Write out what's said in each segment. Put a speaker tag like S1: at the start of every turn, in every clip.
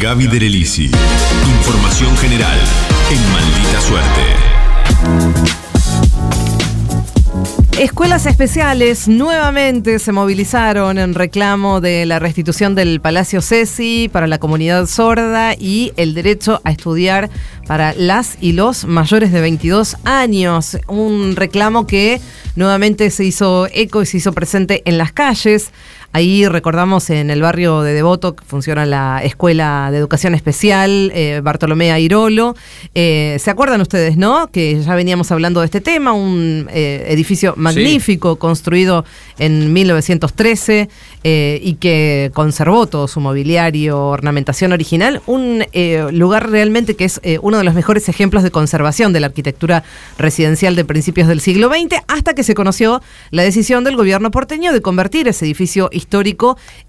S1: Gaby Derelisi. Información general en Maldita Suerte.
S2: Escuelas especiales nuevamente se movilizaron en reclamo de la restitución del Palacio Ceci para la comunidad sorda y el derecho a estudiar para las y los mayores de 22 años. Un reclamo que nuevamente se hizo eco y se hizo presente en las calles. Ahí recordamos en el barrio de Devoto que funciona la Escuela de Educación Especial eh, Bartolomé Airolo. Eh, ¿Se acuerdan ustedes, no? Que ya veníamos hablando de este tema, un eh, edificio magnífico construido en 1913 y que conservó todo su mobiliario, ornamentación original. Un lugar realmente que es uno de los mejores ejemplos de conservación de la arquitectura residencial de principios del siglo XX, hasta que se conoció la decisión del gobierno porteño de convertir ese edificio histórico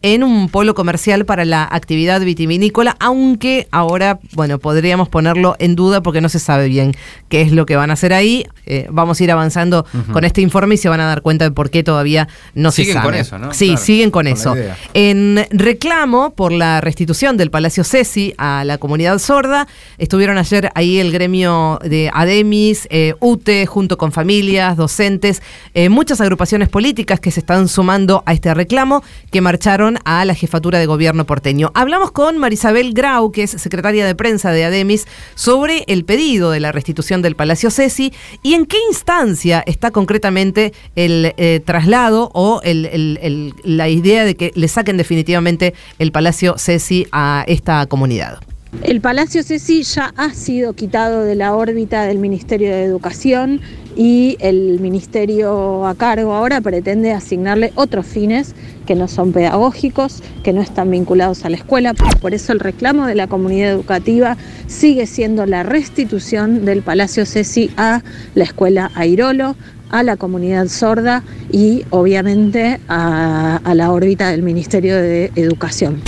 S2: en un polo comercial para la actividad vitivinícola, aunque ahora, bueno, podríamos ponerlo en duda porque no se sabe bien qué es lo que van a hacer ahí. Eh, vamos a ir avanzando con este informe y se van a dar cuenta de por qué todavía no se sabe.
S3: Siguen con eso, ¿no?
S2: Sí, siguen con, eso. en reclamo por la restitución del Palacio Ceci a la comunidad sorda, estuvieron ayer ahí el gremio de Ademis, eh, UTE, junto con familias, docentes, eh, muchas agrupaciones políticas que se están sumando a este reclamo que marcharon a la jefatura de gobierno porteño. Hablamos con Marisabel Grau, que es secretaria de prensa de Ademis, sobre el pedido de la restitución del Palacio Ceci y en qué instancia está concretamente el eh, traslado o la idea de que le saquen definitivamente el Palacio Ceci a esta comunidad.
S4: El Palacio Ceci ya ha sido quitado de la órbita del Ministerio de Educación y el ministerio a cargo ahora pretende asignarle otros fines que no son pedagógicos, que no están vinculados a la escuela. Por eso el reclamo de la comunidad educativa sigue siendo la restitución del Palacio Ceci a la escuela Airolo, a la comunidad sorda y obviamente a, la órbita del Ministerio de Educación.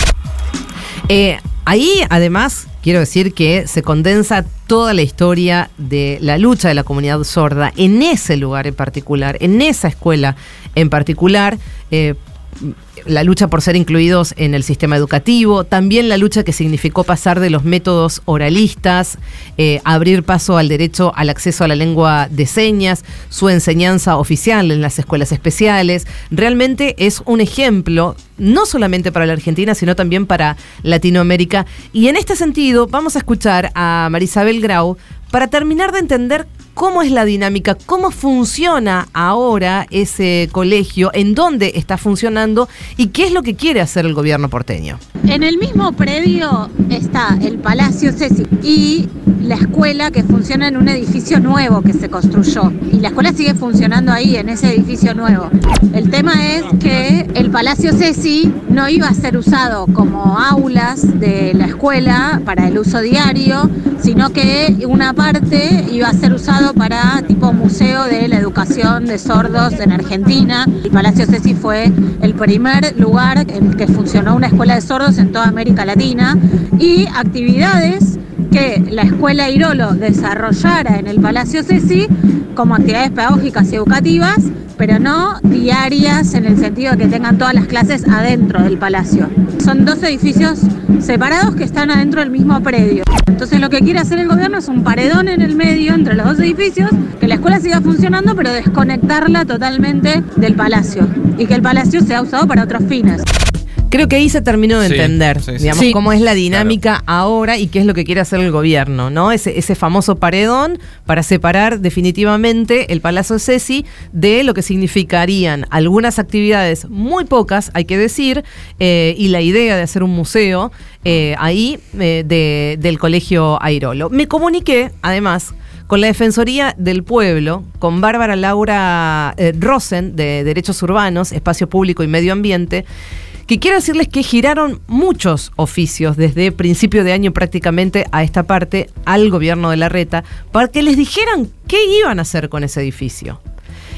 S2: Eh, Ahí, además, quiero decir que se condensa toda la historia de la lucha de la comunidad sorda en ese lugar en particular, en esa escuela en particular. Eh, la lucha por ser incluidos en el sistema educativo, también la lucha que significó pasar de los métodos oralistas, eh, abrir paso al derecho al acceso a la lengua de señas, su enseñanza oficial en las escuelas especiales. Realmente es un ejemplo, no solamente para la Argentina, sino también para Latinoamérica. Y en este sentido, vamos a escuchar a Marisabel Grau para terminar de entender cómo es la dinámica, cómo funciona ahora ese colegio, en dónde está funcionando y qué es lo que quiere hacer el gobierno porteño.
S4: En el mismo predio está el Palacio Ceci y la escuela que funciona en un edificio nuevo que se construyó. Y la escuela sigue funcionando ahí, en ese edificio nuevo. El tema es que el Palacio Ceci no iba a ser usado como aulas de la escuela para el uso diario, sino que una parte iba a ser para tipo museo de la educación de sordos en Argentina. El Palacio Ceci fue el primer lugar en que funcionó una escuela de sordos en toda América Latina y actividades que la escuela Irolo desarrollara en el Palacio Ceci como actividades pedagógicas y educativas, pero no diarias en el sentido de que tengan todas las clases adentro del palacio. Son dos edificios separados que están adentro del mismo predio. Entonces lo que quiere hacer el gobierno es un paredón en el medio entre los dos edificios, que la escuela siga funcionando, pero desconectarla totalmente del palacio y que el palacio sea usado para otros fines.
S2: Creo que ahí se terminó de entender, digamos, cómo es la dinámica ahora y qué es lo que quiere hacer el gobierno, ¿no? Ese, ese famoso paredón para separar definitivamente el Palacio Ceci de lo que significarían algunas actividades, muy pocas, hay que decir, eh, y la idea de hacer un museo eh, ahí eh, del Colegio Airolo. Me comuniqué, además, con la Defensoría del Pueblo, con Bárbara Laura Rosen, de Derechos Urbanos, Espacio Público y Medio Ambiente, que quiero decirles que giraron muchos oficios desde principio de año prácticamente a esta parte al gobierno de la reta para que les dijeran qué iban a hacer con ese edificio.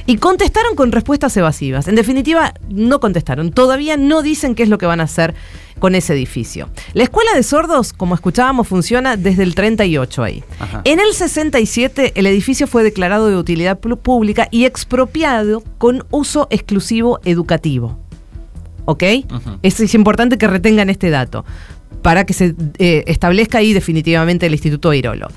S2: Y contestaron con respuestas evasivas. En definitiva, no contestaron. Todavía no dicen qué es lo que van a hacer con ese edificio. La escuela de sordos, como escuchábamos, funciona desde el 38 ahí. En el 67 el edificio fue declarado de utilidad pública y expropiado con uso exclusivo educativo. ¿Ok? es, importante que retengan este dato. para que se eh, establezca ahí definitivamente el Instituto Irolo,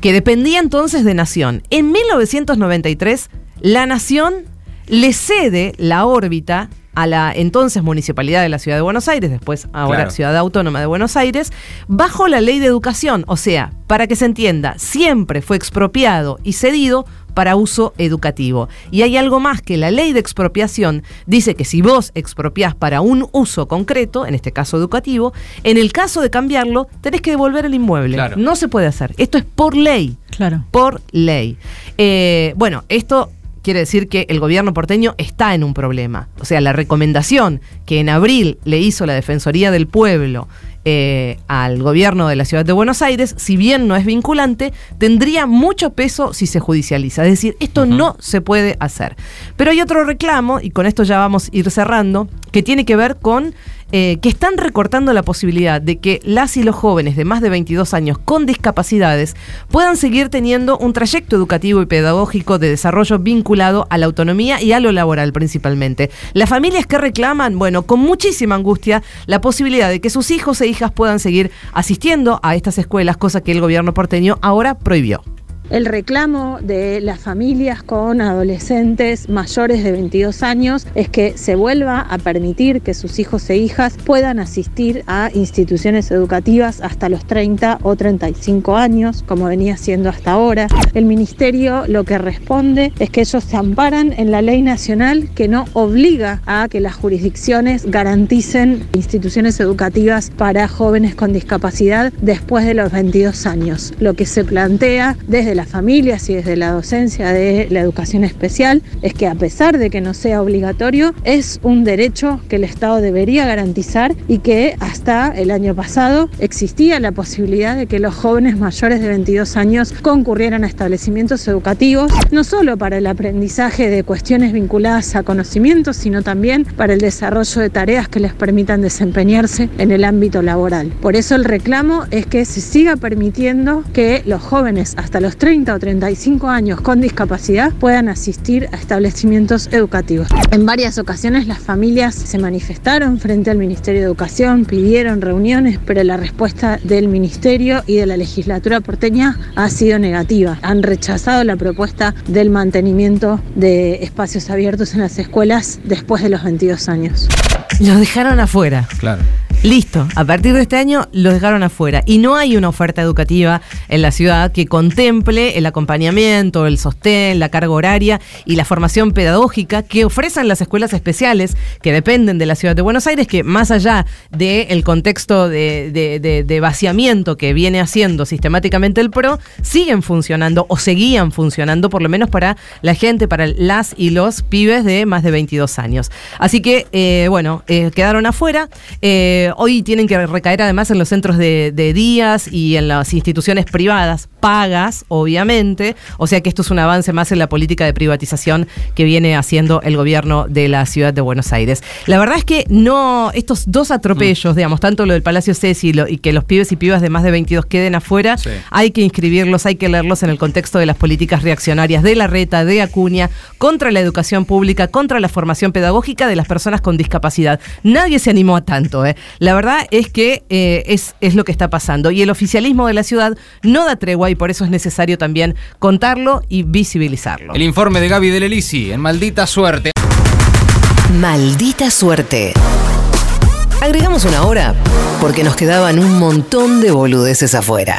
S2: que dependía entonces de Nación. En 1993, la Nación le cede la órbita a la entonces Municipalidad de la Ciudad de Buenos Aires, después ahora
S3: Claro.
S2: Ciudad Autónoma de Buenos Aires, bajo la ley de educación. O sea, para que se entienda, siempre fue expropiado y cedido para uso educativo. Y hay algo más que la ley de expropiación dice que si vos expropiás para un uso concreto, en este caso educativo, en el caso de cambiarlo, tenés que devolver el inmueble.
S3: Claro.
S2: No se puede hacer. Esto es por ley
S5: Claro.
S2: por ley. Eh, bueno, esto quiere decir que el gobierno porteño está en un problema. O sea, la recomendación que en abril le hizo la Defensoría del Pueblo eh, al gobierno de la ciudad de Buenos Aires, si bien no es vinculante, tendría mucho peso si se judicializa. Es decir, esto no se puede hacer. Pero hay otro reclamo, y con esto ya vamos a ir cerrando, que tiene que ver con eh, que están recortando la posibilidad de que las y los jóvenes de más de 22 años con discapacidades puedan seguir teniendo un trayecto educativo y pedagógico de desarrollo vinculado a la autonomía y a lo laboral principalmente. Las familias que reclaman, bueno, con muchísima angustia, la posibilidad de que sus hijos e hijas puedan seguir asistiendo a estas escuelas, cosa que el gobierno porteño ahora prohibió.
S4: El reclamo de las familias con adolescentes mayores de 22 años es que se vuelva a permitir que sus hijos e hijas puedan asistir a instituciones educativas hasta los 30 o 35 años, como venía siendo hasta ahora. El ministerio lo que responde es que ellos se amparan en la ley nacional que no obliga a que las jurisdicciones garanticen instituciones educativas para jóvenes con discapacidad después de los 22 años. Lo que se plantea desde las familias y desde la docencia de la educación especial es que a pesar de que no sea obligatorio, es un derecho que el Estado debería garantizar y que hasta el año pasado existía la posibilidad de que los jóvenes mayores de 22 años concurrieran a establecimientos educativos, no solo para el aprendizaje de cuestiones vinculadas a conocimientos, sino también para el desarrollo de tareas que les permitan desempeñarse en el ámbito laboral. Por eso el reclamo es que se siga permitiendo que los jóvenes hasta los 30 o 35 años con discapacidad puedan asistir a establecimientos educativos. En varias ocasiones las familias se manifestaron frente al Ministerio de Educación, pidieron reuniones, pero la respuesta del Ministerio y de la legislatura porteña ha sido negativa. Han rechazado la propuesta del mantenimiento de espacios abiertos en las escuelas después de los 22 años.
S2: Los dejaron afuera.
S3: Claro.
S2: Listo, a partir de este año los dejaron afuera y no hay una oferta educativa en la ciudad que contemple el acompañamiento, el sostén, la carga horaria y la formación pedagógica que ofrecen las escuelas especiales que dependen de la ciudad de Buenos Aires, que más allá del contexto de vaciamiento que viene haciendo sistemáticamente el PRO, siguen funcionando o seguían funcionando, por lo menos para la gente, para las y los pibes de más de 22 años. Así que, eh, bueno, eh, quedaron afuera. Eh, hoy tienen que recaer además en los centros de, de días y en las instituciones privadas, pagas, obviamente. O sea que esto es un avance más en la política de privatización que viene haciendo el gobierno de la ciudad de Buenos Aires. La verdad es que no, estos dos atropellos, digamos, tanto lo del Palacio Ceci y, lo- y que los pibes y pibas de más de 22 queden afuera,
S3: Sí.
S2: hay que inscribirlos, hay que leerlos en el contexto de las políticas reaccionarias de la reta, de Acuña, contra la educación pública, contra la formación pedagógica de las personas con discapacidad. Nadie se animó a tanto. ¿eh? La verdad es que eh, es, es lo que está pasando. Y el oficialismo de la ciudad no da tregua y por eso es necesario también contarlo y visibilizarlo.
S3: El informe de Gaby del Elisi, en maldita suerte.
S6: Maldita suerte. Agregamos una hora porque nos quedaban un montón de boludeces afuera.